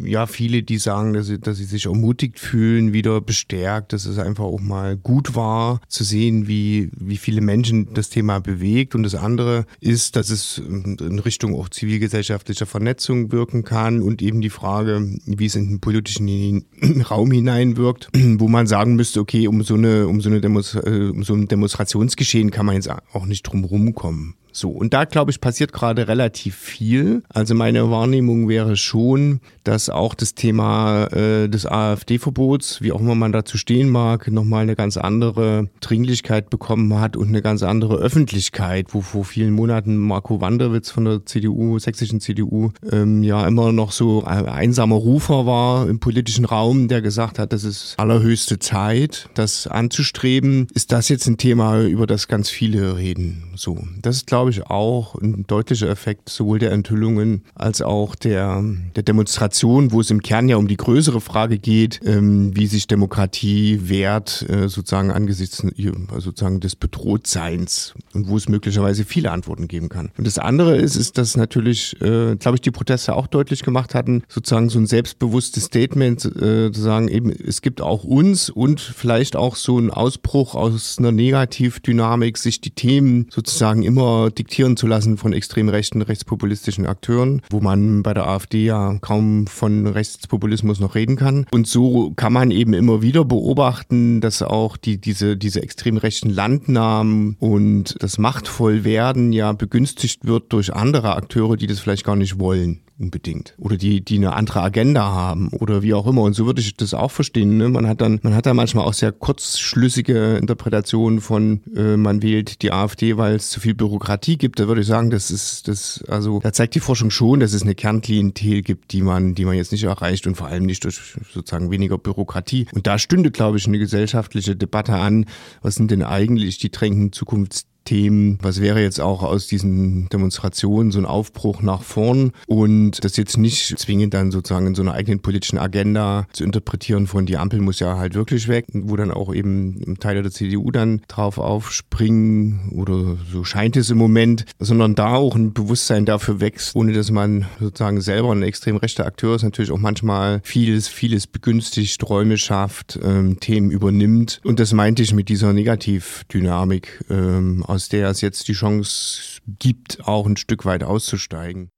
ja viele, die sagen, dass sie, dass sie sich ermutigt fühlen, wieder bestärkt, dass es einfach auch mal gut war zu sehen, wie wie viele Menschen das Thema bewegt. Und das andere ist, dass es in Richtung auch zivilgesellschaftlicher Vernetzung wirken kann und eben die Frage, wie es in den politischen Raum hineinwirkt, wo man sagen müsste, okay, um so eine um so eine Demos, äh, um so ein Demonstrationsgeschehen kann man jetzt auch nicht drum rumkommen. So, und da glaube ich, passiert gerade relativ viel. Also meine Wahrnehmung wäre schon, dass auch das Thema äh, des AfD-Verbots, wie auch immer man dazu stehen mag, nochmal eine ganz andere Dringlichkeit bekommen hat und eine ganz andere Öffentlichkeit, wo vor vielen Monaten Marco Wanderwitz von der CDU, sächsischen CDU, ähm, ja immer noch so ein einsamer Rufer war im politischen Raum, der gesagt hat, das ist allerhöchste Zeit, das anzustreben. Ist das jetzt ein Thema, über das ganz viele reden? So, das ist, glaube ich, auch ein deutlicher Effekt sowohl der Enthüllungen als auch der, der Demonstration wo es im Kern ja um die größere Frage geht, ähm, wie sich Demokratie wehrt, äh, sozusagen angesichts äh, sozusagen des Bedrohtseins und wo es möglicherweise viele Antworten geben kann. Und das andere ist, ist, dass natürlich, äh, glaube ich, die Proteste auch deutlich gemacht hatten, sozusagen so ein selbstbewusstes Statement äh, zu sagen, eben, es gibt auch uns und vielleicht auch so ein Ausbruch aus einer Negativdynamik, sich die Themen sozusagen immer diktieren zu lassen von extrem rechten, rechtspopulistischen Akteuren, wo man bei der AfD ja kaum von Rechtspopulismus noch reden kann. Und so kann man eben immer wieder beobachten, dass auch die, diese, diese extrem rechten Landnahmen und das Machtvollwerden ja begünstigt wird durch andere Akteure, die das vielleicht gar nicht wollen unbedingt. Oder die, die eine andere Agenda haben oder wie auch immer. Und so würde ich das auch verstehen. Ne? Man hat dann, man hat da manchmal auch sehr kurzschlüssige Interpretationen von, äh, man wählt die AfD, weil es zu viel Bürokratie gibt. Da würde ich sagen, das ist, das, also, da zeigt die Forschung schon, dass es eine Kernklientel gibt, die man, die man jetzt nicht erreicht und vor allem nicht durch sozusagen weniger Bürokratie. Und da stünde, glaube ich, eine gesellschaftliche Debatte an. Was sind denn eigentlich die drängenden Zukunfts Themen. Was wäre jetzt auch aus diesen Demonstrationen so ein Aufbruch nach vorn und das jetzt nicht zwingend dann sozusagen in so einer eigenen politischen Agenda zu interpretieren von die Ampel muss ja halt wirklich weg, wo dann auch eben Teile der CDU dann drauf aufspringen oder so scheint es im Moment, sondern da auch ein Bewusstsein dafür wächst, ohne dass man sozusagen selber ein extrem rechter Akteur ist, natürlich auch manchmal vieles, vieles begünstigt, Räume schafft, ähm, Themen übernimmt und das meinte ich mit dieser Negativdynamik ähm, aus der es jetzt die Chance gibt, auch ein Stück weit auszusteigen.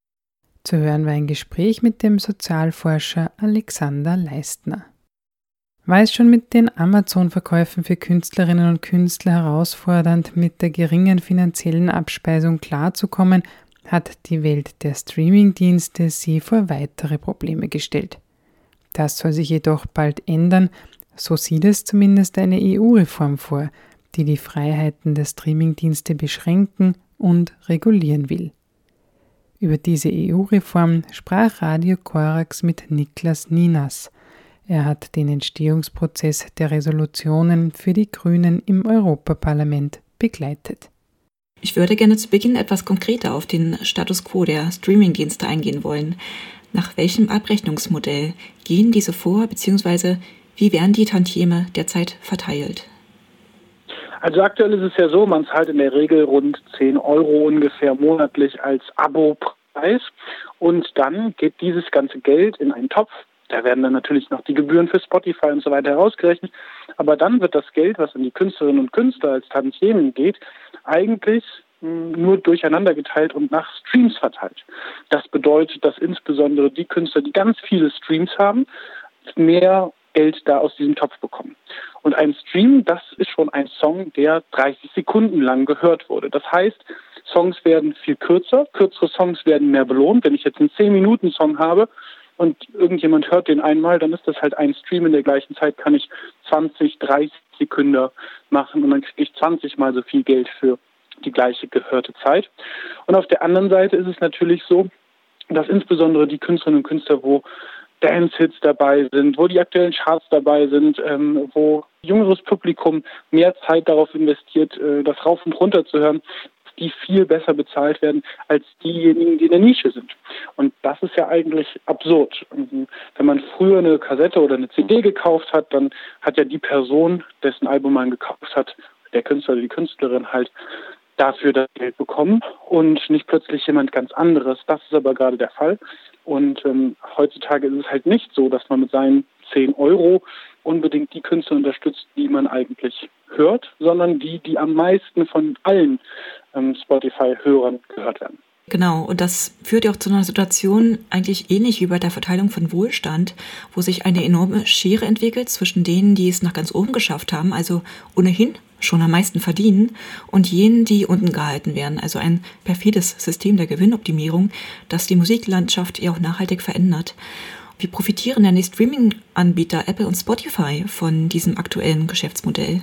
Zu hören war ein Gespräch mit dem Sozialforscher Alexander Leistner. War es schon mit den Amazon-Verkäufen für Künstlerinnen und Künstler herausfordernd, mit der geringen finanziellen Abspeisung klarzukommen, hat die Welt der Streaming-Dienste sie vor weitere Probleme gestellt. Das soll sich jedoch bald ändern, so sieht es zumindest eine EU-Reform vor, die die Freiheiten der Streamingdienste beschränken und regulieren will. Über diese EU-Reform sprach Radio Korax mit Niklas Ninas. Er hat den Entstehungsprozess der Resolutionen für die Grünen im Europaparlament begleitet. Ich würde gerne zu Beginn etwas konkreter auf den Status quo der Streamingdienste eingehen wollen. Nach welchem Abrechnungsmodell gehen diese vor, beziehungsweise wie werden die Tantieme derzeit verteilt? Also aktuell ist es ja so, man zahlt in der Regel rund 10 Euro ungefähr monatlich als Abo Preis und dann geht dieses ganze Geld in einen Topf. Da werden dann natürlich noch die Gebühren für Spotify und so weiter herausgerechnet. Aber dann wird das Geld, was an die Künstlerinnen und Künstler als Tantiemen geht, eigentlich hm, nur durcheinander geteilt und nach Streams verteilt. Das bedeutet, dass insbesondere die Künstler, die ganz viele Streams haben, mehr Geld da aus diesem Topf bekommen. Und ein Stream, das ist schon ein Song, der 30 Sekunden lang gehört wurde. Das heißt, Songs werden viel kürzer, kürzere Songs werden mehr belohnt. Wenn ich jetzt einen 10-Minuten-Song habe und irgendjemand hört den einmal, dann ist das halt ein Stream. In der gleichen Zeit kann ich 20, 30 Sekunden machen und dann kriege ich 20 mal so viel Geld für die gleiche gehörte Zeit. Und auf der anderen Seite ist es natürlich so, dass insbesondere die Künstlerinnen und Künstler, wo Dance-Hits dabei sind, wo die aktuellen Charts dabei sind, ähm, wo jüngeres Publikum mehr Zeit darauf investiert, äh, das rauf und runter zu hören, die viel besser bezahlt werden als diejenigen, die in der Nische sind. Und das ist ja eigentlich absurd. Wenn man früher eine Kassette oder eine CD gekauft hat, dann hat ja die Person, dessen Album man gekauft hat, der Künstler oder die Künstlerin halt dafür das Geld bekommen und nicht plötzlich jemand ganz anderes. Das ist aber gerade der Fall. Und ähm, heutzutage ist es halt nicht so, dass man mit seinen 10 Euro unbedingt die Künstler unterstützt, die man eigentlich hört, sondern die, die am meisten von allen ähm, Spotify-Hörern gehört werden. Genau, und das führt ja auch zu einer Situation eigentlich ähnlich wie bei der Verteilung von Wohlstand, wo sich eine enorme Schere entwickelt zwischen denen, die es nach ganz oben geschafft haben, also ohnehin schon am meisten verdienen, und jenen, die unten gehalten werden. Also ein perfides System der Gewinnoptimierung, das die Musiklandschaft ja auch nachhaltig verändert. Wie profitieren denn die Streaming-Anbieter Apple und Spotify von diesem aktuellen Geschäftsmodell?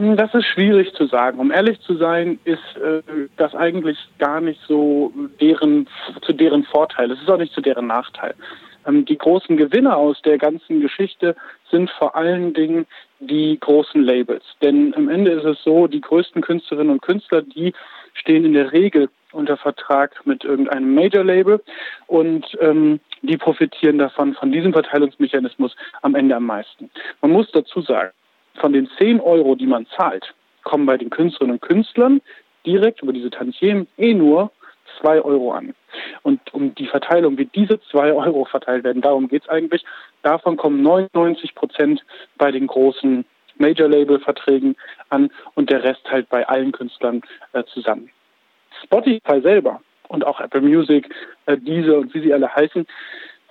Hm, das ist schwierig zu sagen. Um ehrlich zu sein, ist äh, das eigentlich gar nicht so deren, zu deren Vorteil. Es ist auch nicht zu deren Nachteil. Ähm, die großen Gewinner aus der ganzen Geschichte sind vor allen Dingen die großen Labels. Denn am Ende ist es so, die größten Künstlerinnen und Künstler, die stehen in der Regel unter Vertrag mit irgendeinem Major-Label und ähm, die profitieren davon, von diesem Verteilungsmechanismus am Ende am meisten. Man muss dazu sagen, von den 10 Euro, die man zahlt, kommen bei den Künstlerinnen und Künstlern direkt über diese Tantiemen eh nur 2 Euro an. Und um die Verteilung, wie diese 2 Euro verteilt werden, darum geht es eigentlich. Davon kommen 99 Prozent bei den großen Major-Label-Verträgen an und der Rest halt bei allen Künstlern äh, zusammen. Spotify selber und auch Apple Music, äh, diese und wie sie alle heißen,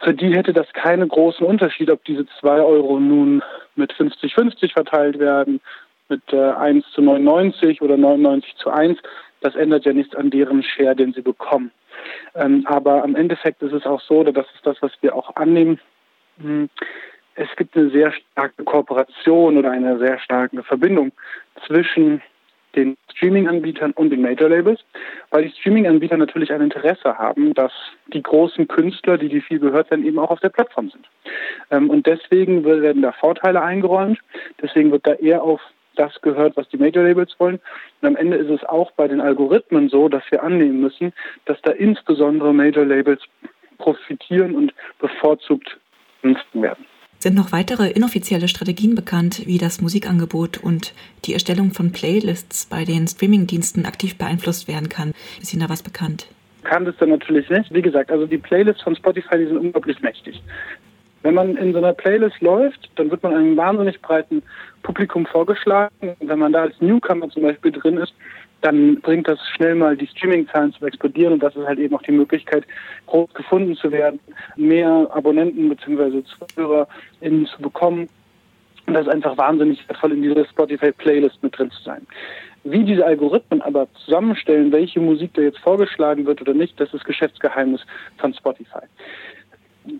für die hätte das keinen großen Unterschied, ob diese 2 Euro nun mit 50-50 verteilt werden, mit äh, 1 zu 99 oder 99 zu 1. Das ändert ja nichts an deren Share, den sie bekommen. Ähm, aber am Endeffekt ist es auch so, oder das ist das, was wir auch annehmen, hm, es gibt eine sehr starke Kooperation oder eine sehr starke Verbindung zwischen den Streaming-Anbietern und den Major-Labels, weil die Streaming-Anbieter natürlich ein Interesse haben, dass die großen Künstler, die die viel gehört werden, eben auch auf der Plattform sind. Ähm, und deswegen werden da Vorteile eingeräumt, deswegen wird da eher auf das gehört, was die Major-Labels wollen. Und am Ende ist es auch bei den Algorithmen so, dass wir annehmen müssen, dass da insbesondere Major-Labels profitieren und bevorzugt genutzt werden. Sind noch weitere inoffizielle Strategien bekannt, wie das Musikangebot und die Erstellung von Playlists bei den Streamingdiensten aktiv beeinflusst werden kann? Ist Ihnen da was bekannt? Kann das dann natürlich nicht. Wie gesagt, also die Playlists von Spotify, die sind unglaublich mächtig. Wenn man in so einer Playlist läuft, dann wird man einem wahnsinnig breiten Publikum vorgeschlagen. Wenn man da als Newcomer zum Beispiel drin ist, dann bringt das schnell mal die Streaming-Zahlen zu explodieren und das ist halt eben auch die Möglichkeit, groß gefunden zu werden, mehr Abonnenten bzw. ZuhörerInnen zu bekommen. Und das ist einfach wahnsinnig wertvoll, in dieser Spotify-Playlist mit drin zu sein. Wie diese Algorithmen aber zusammenstellen, welche Musik da jetzt vorgeschlagen wird oder nicht, das ist Geschäftsgeheimnis von Spotify.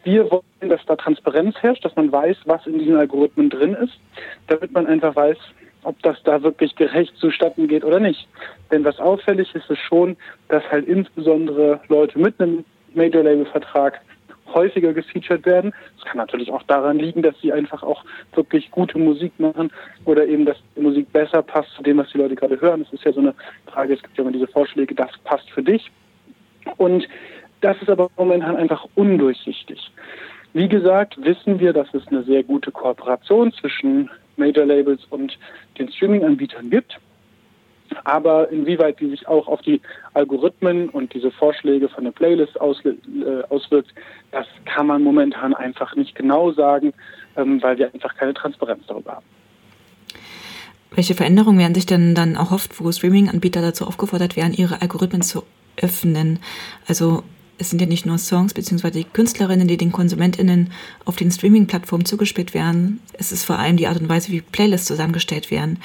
Wir wollen, dass da Transparenz herrscht, dass man weiß, was in diesen Algorithmen drin ist, damit man einfach weiß, ob das da wirklich gerecht zustatten geht oder nicht. Denn was auffällig ist, ist schon, dass halt insbesondere Leute mit einem Major-Label-Vertrag häufiger gefeatured werden. Es kann natürlich auch daran liegen, dass sie einfach auch wirklich gute Musik machen oder eben, dass die Musik besser passt zu dem, was die Leute gerade hören. Es ist ja so eine Frage, es gibt ja immer diese Vorschläge, das passt für dich. Und das ist aber momentan einfach undurchsichtig. Wie gesagt, wissen wir, dass es eine sehr gute Kooperation zwischen Major Labels und den Streaming-Anbietern gibt. Aber inwieweit die sich auch auf die Algorithmen und diese Vorschläge von der Playlist äh, auswirkt, das kann man momentan einfach nicht genau sagen, ähm, weil wir einfach keine Transparenz darüber haben. Welche Veränderungen werden sich denn dann erhofft, wo Streaming-Anbieter dazu aufgefordert werden, ihre Algorithmen zu öffnen? Also es sind ja nicht nur Songs bzw. die Künstlerinnen, die den KonsumentInnen auf den Streaming-Plattformen zugespielt werden. Es ist vor allem die Art und Weise, wie Playlists zusammengestellt werden,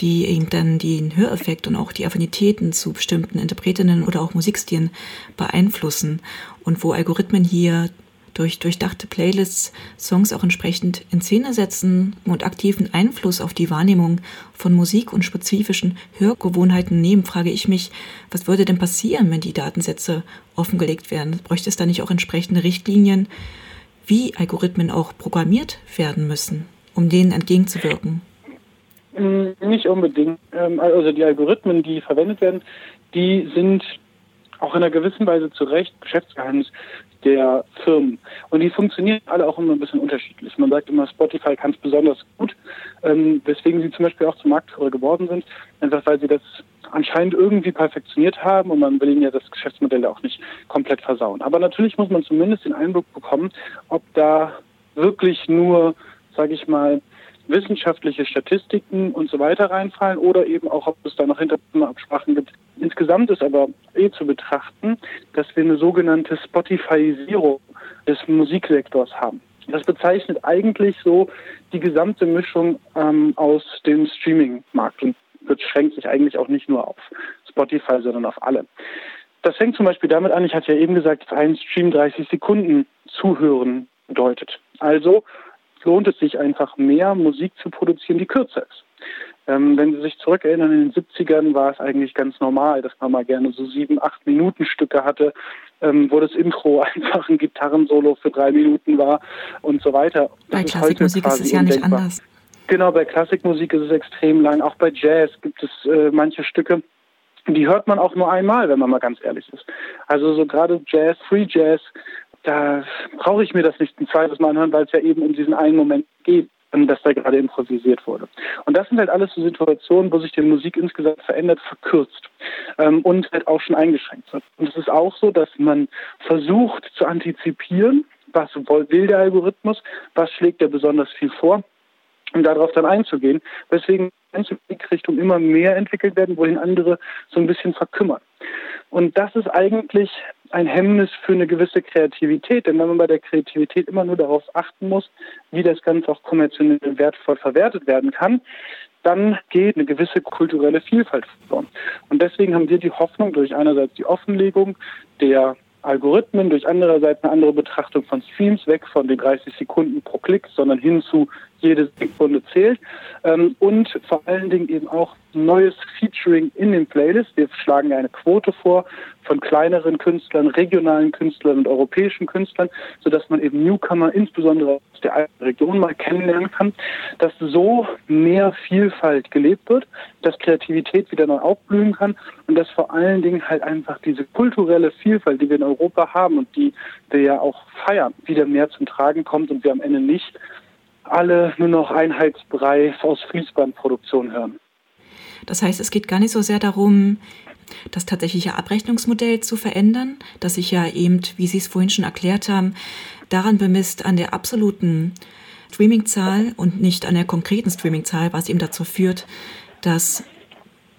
die eben dann den Höreffekt und auch die Affinitäten zu bestimmten Interpretinnen oder auch Musikstilen beeinflussen und wo Algorithmen hier durch durchdachte Playlists Songs auch entsprechend in Szene setzen und aktiven Einfluss auf die Wahrnehmung von Musik und spezifischen Hörgewohnheiten nehmen, frage ich mich, was würde denn passieren, wenn die Datensätze offengelegt werden? Bräuchte es da nicht auch entsprechende Richtlinien, wie Algorithmen auch programmiert werden müssen, um denen entgegenzuwirken? Mm, nicht unbedingt. Ähm, also die Algorithmen, die verwendet werden, die sind auch in einer gewissen Weise zu Recht Geschäftsgeheimnis der Firmen. Und die funktionieren alle auch immer ein bisschen unterschiedlich. Man sagt immer, Spotify kann es besonders gut, ähm, weswegen sie zum Beispiel auch zum Marktführer geworden sind, einfach weil sie das anscheinend irgendwie perfektioniert haben und man will ihnen ja das Geschäftsmodell auch nicht komplett versauen. Aber natürlich muss man zumindest den Eindruck bekommen, ob da wirklich nur, sage ich mal, wissenschaftliche Statistiken und so weiter reinfallen oder eben auch, ob es da noch Hintergrundabsprachen gibt. Insgesamt ist aber eh zu betrachten, dass wir eine sogenannte Spotifyisierung des Musiksektors haben. Das bezeichnet eigentlich so die gesamte Mischung ähm, aus dem Streaming-Markt und beschränkt sich eigentlich auch nicht nur auf Spotify, sondern auf alle. Das fängt zum Beispiel damit an, ich hatte ja eben gesagt, dass ein Stream 30 Sekunden zuhören bedeutet. Also lohnt es sich einfach mehr Musik zu produzieren, die kürzer ist. Ähm, wenn Sie sich zurückerinnern, in den 70ern war es eigentlich ganz normal, dass man mal gerne so sieben, acht Minuten Stücke hatte, ähm, wo das Intro einfach ein Gitarrensolo für drei Minuten war und so weiter. Bei Klassikmusik ist es ja nicht anders. Genau, bei Klassikmusik ist es extrem lang. Auch bei Jazz gibt es äh, manche Stücke, die hört man auch nur einmal, wenn man mal ganz ehrlich ist. Also so gerade Jazz, Free Jazz, da brauche ich mir das nicht ein zweites Mal anhören, weil es ja eben um diesen einen Moment geht, dass da gerade improvisiert wurde. Und das sind halt alles so Situationen, wo sich die Musik insgesamt verändert, verkürzt ähm, und halt auch schon eingeschränkt wird. Und es ist auch so, dass man versucht zu antizipieren, was will der Algorithmus, was schlägt er besonders viel vor, um darauf dann einzugehen, weswegen manche Musikrichtungen immer mehr entwickelt werden, wohin andere so ein bisschen verkümmern. Und das ist eigentlich ein Hemmnis für eine gewisse Kreativität. Denn wenn man bei der Kreativität immer nur darauf achten muss, wie das Ganze auch kommerziell wertvoll verwertet werden kann, dann geht eine gewisse kulturelle Vielfalt verloren. Und deswegen haben wir die Hoffnung durch einerseits die Offenlegung der Algorithmen, durch andererseits eine andere Betrachtung von Streams, weg von den 30 Sekunden pro Klick, sondern hin zu jede Sekunde zählt. Ähm, und vor allen Dingen eben auch neues Featuring in den Playlists. Wir schlagen eine Quote vor von kleineren Künstlern, regionalen Künstlern und europäischen Künstlern, sodass man eben Newcomer insbesondere aus der eigenen Region mal kennenlernen kann, dass so mehr Vielfalt gelebt wird, dass Kreativität wieder neu aufblühen kann und dass vor allen Dingen halt einfach diese kulturelle Vielfalt, die wir in Europa haben und die wir ja auch feiern, wieder mehr zum Tragen kommt und wir am Ende nicht alle nur noch Einheitsbrei aus Fließbandproduktion hören. Das heißt, es geht gar nicht so sehr darum, das tatsächliche Abrechnungsmodell zu verändern, das sich ja eben, wie Sie es vorhin schon erklärt haben, daran bemisst an der absoluten Streamingzahl und nicht an der konkreten Streamingzahl, was eben dazu führt, dass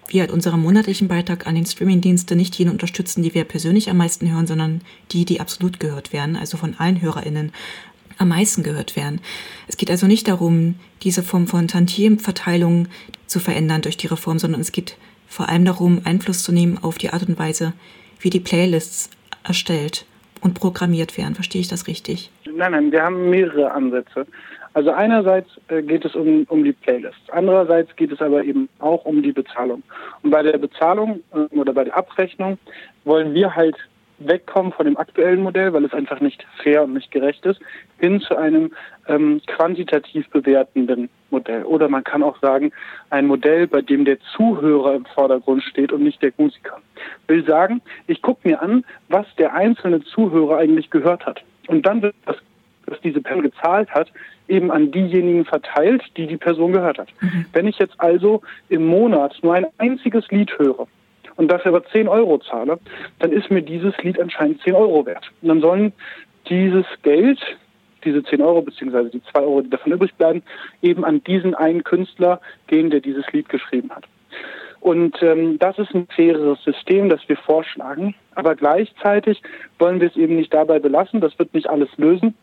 wir mit unserem monatlichen Beitrag an den Streamingdienste nicht jene unterstützen, die wir persönlich am meisten hören, sondern die, die absolut gehört werden, also von allen HörerInnen am meisten gehört werden. Es geht also nicht darum, diese Form von Tantiemverteilung zu verändern durch die Reform, sondern es geht vor allem darum, Einfluss zu nehmen auf die Art und Weise, wie die Playlists erstellt und programmiert werden. Verstehe ich das richtig? Nein, nein, wir haben mehrere Ansätze. Also einerseits äh, geht es um, um die Playlists, andererseits geht es aber eben auch um die Bezahlung. Und bei der Bezahlung äh, oder bei der Abrechnung wollen wir halt wegkommen von dem aktuellen Modell, weil es einfach nicht fair und nicht gerecht ist, hin zu einem ähm, quantitativ bewertenden Modell. Oder man kann auch sagen, ein Modell, bei dem der Zuhörer im Vordergrund steht und nicht der Musiker. Will sagen, ich gucke mir an, was der einzelne Zuhörer eigentlich gehört hat. Und dann wird das das diese Person gezahlt hat, eben an diejenigen verteilt, die die Person gehört hat. Mhm. Wenn ich jetzt also im Monat nur ein einziges Lied höre und dafür aber 10 Euro zahle, dann ist mir dieses Lied anscheinend 10 Euro wert. Und dann sollen dieses Geld, diese 10 Euro beziehungsweise die 2 Euro, die davon übrig bleiben, eben an diesen einen Künstler gehen, der dieses Lied geschrieben hat. Und ähm, das ist ein faireres System, das wir vorschlagen. Aber gleichzeitig wollen wir es eben nicht dabei belassen. Das wird nicht alles lösen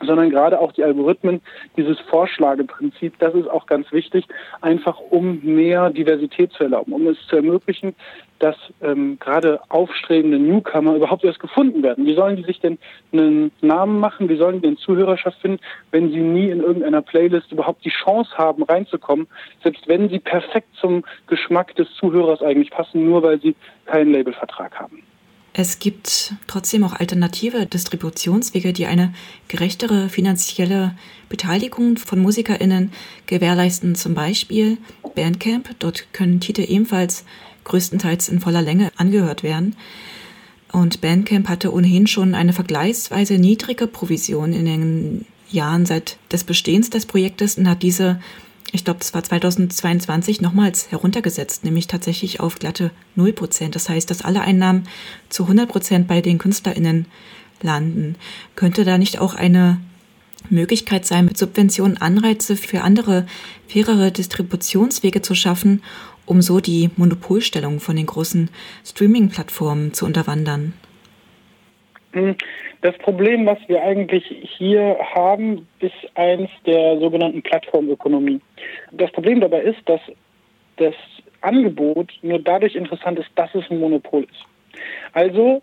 sondern gerade auch die Algorithmen, dieses Vorschlageprinzip, das ist auch ganz wichtig, einfach um mehr Diversität zu erlauben, um es zu ermöglichen, dass ähm, gerade aufstrebende Newcomer überhaupt erst gefunden werden. Wie sollen die sich denn einen Namen machen? Wie sollen die eine Zuhörerschaft finden, wenn sie nie in irgendeiner Playlist überhaupt die Chance haben, reinzukommen, selbst wenn sie perfekt zum Geschmack des Zuhörers eigentlich passen, nur weil sie keinen Labelvertrag haben? Es gibt trotzdem auch alternative Distributionswege, die eine gerechtere finanzielle Beteiligung von MusikerInnen gewährleisten. Zum Beispiel Bandcamp. Dort können Titel ebenfalls größtenteils in voller Länge angehört werden. Und Bandcamp hatte ohnehin schon eine vergleichsweise niedrige Provision in den Jahren seit des Bestehens des Projektes und hat diese ich glaube, das war 2022 nochmals heruntergesetzt, nämlich tatsächlich auf glatte 0 Prozent. Das heißt, dass alle Einnahmen zu 100 Prozent bei den KünstlerInnen landen. Könnte da nicht auch eine Möglichkeit sein, mit Subventionen Anreize für andere, fairere Distributionswege zu schaffen, um so die Monopolstellung von den großen Streaming-Plattformen zu unterwandern? Hm, das Problem, was wir eigentlich hier haben, ist eins der sogenannten Plattformökonomie. Das Problem dabei ist, dass das Angebot nur dadurch interessant ist, dass es ein Monopol ist. Also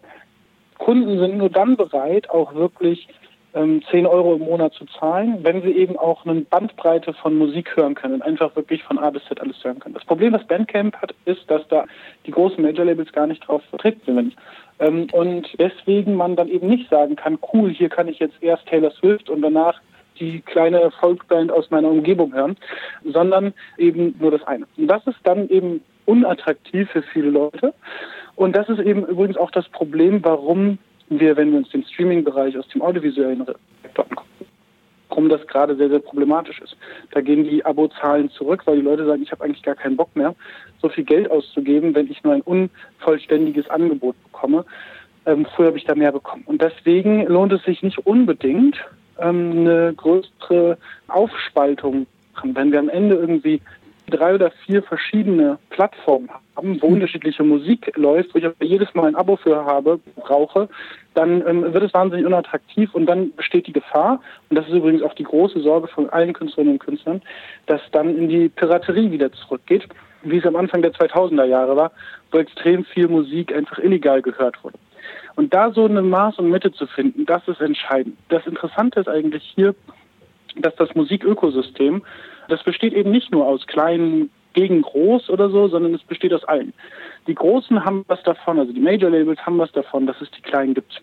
Kunden sind nur dann bereit, auch wirklich ähm, 10 Euro im Monat zu zahlen, wenn sie eben auch eine Bandbreite von Musik hören können und einfach wirklich von A bis Z alles hören können. Das Problem, was Bandcamp hat, ist, dass da die großen Major-Labels gar nicht drauf vertreten sind. Ähm, und deswegen man dann eben nicht sagen kann, cool, hier kann ich jetzt erst Taylor Swift und danach die kleine Folkband aus meiner Umgebung hören, sondern eben nur das eine. Und das ist dann eben unattraktiv für viele Leute. Und das ist eben übrigens auch das Problem, warum wir, wenn wir uns den Streaming-Bereich aus dem audiovisuellen Sektor angucken, warum das gerade sehr, sehr problematisch ist. Da gehen die Abozahlen zurück, weil die Leute sagen, ich habe eigentlich gar keinen Bock mehr, so viel Geld auszugeben, wenn ich nur ein unvollständiges Angebot bekomme. Ähm, früher habe ich da mehr bekommen. Und deswegen lohnt es sich nicht unbedingt, ähm, eine größere Aufspaltung machen. Wenn wir am Ende irgendwie drei oder vier verschiedene Plattformen haben, wo unterschiedliche Musik läuft, wo ich aber jedes Mal ein Abo für habe, brauche, dann ähm, wird es wahnsinnig unattraktiv und dann besteht die Gefahr, und das ist übrigens auch die große Sorge von allen Künstlerinnen und Künstlern, dass dann in die Piraterie wieder zurückgeht, wie es am Anfang der 2000er Jahre war, wo extrem viel Musik einfach illegal gehört wurde. Und da so eine Maß und Mitte zu finden, das ist entscheidend. Das Interessante ist eigentlich hier, dass das Musikökosystem das besteht eben nicht nur aus kleinen gegen groß oder so, sondern es besteht aus allen. Die Großen haben was davon, also die Major Labels haben was davon, dass es die Kleinen gibt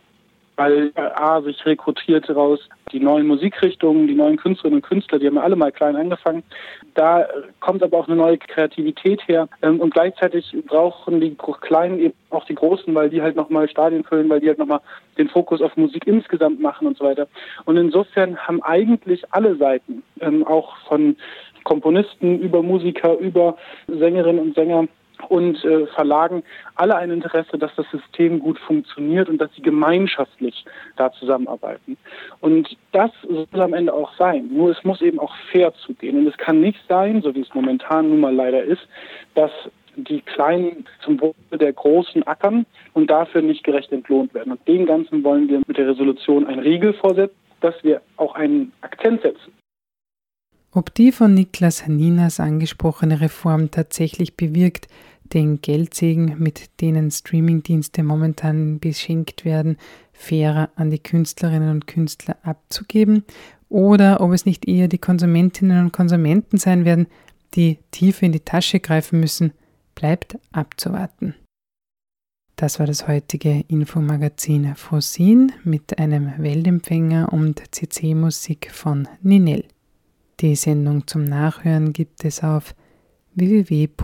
weil A sich rekrutiert raus, die neuen Musikrichtungen, die neuen Künstlerinnen und Künstler, die haben alle mal klein angefangen. Da kommt aber auch eine neue Kreativität her ähm, und gleichzeitig brauchen die Kleinen eben auch die Großen, weil die halt nochmal Stadien füllen, weil die halt nochmal den Fokus auf Musik insgesamt machen und so weiter. Und insofern haben eigentlich alle Seiten, ähm, auch von Komponisten über Musiker, über Sängerinnen und Sänger, und äh, Verlagen alle ein Interesse, dass das System gut funktioniert und dass sie gemeinschaftlich da zusammenarbeiten. Und das soll am Ende auch sein. Nur es muss eben auch fair zugehen. Und es kann nicht sein, so wie es momentan nun mal leider ist, dass die Kleinen zum Wohle der Großen ackern und dafür nicht gerecht entlohnt werden. Und dem Ganzen wollen wir mit der Resolution ein Riegel vorsetzen, dass wir auch einen Akzent setzen. Ob die von Niklas Haninas angesprochene Reform tatsächlich bewirkt, den Geldsegen, mit denen Streamingdienste momentan beschenkt werden, fairer an die Künstlerinnen und Künstler abzugeben oder ob es nicht eher die Konsumentinnen und Konsumenten sein werden, die tiefer in die Tasche greifen müssen, bleibt abzuwarten. Das war das heutige Infomagazin Frosin mit einem Weltempfänger und CC-Musik von Ninel. Die Sendung zum Nachhören gibt es auf www.fro.at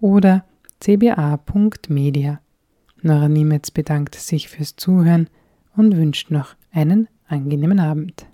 oder cba.media. Nora Niemetz bedankt sich fürs Zuhören und wünscht noch einen angenehmen Abend.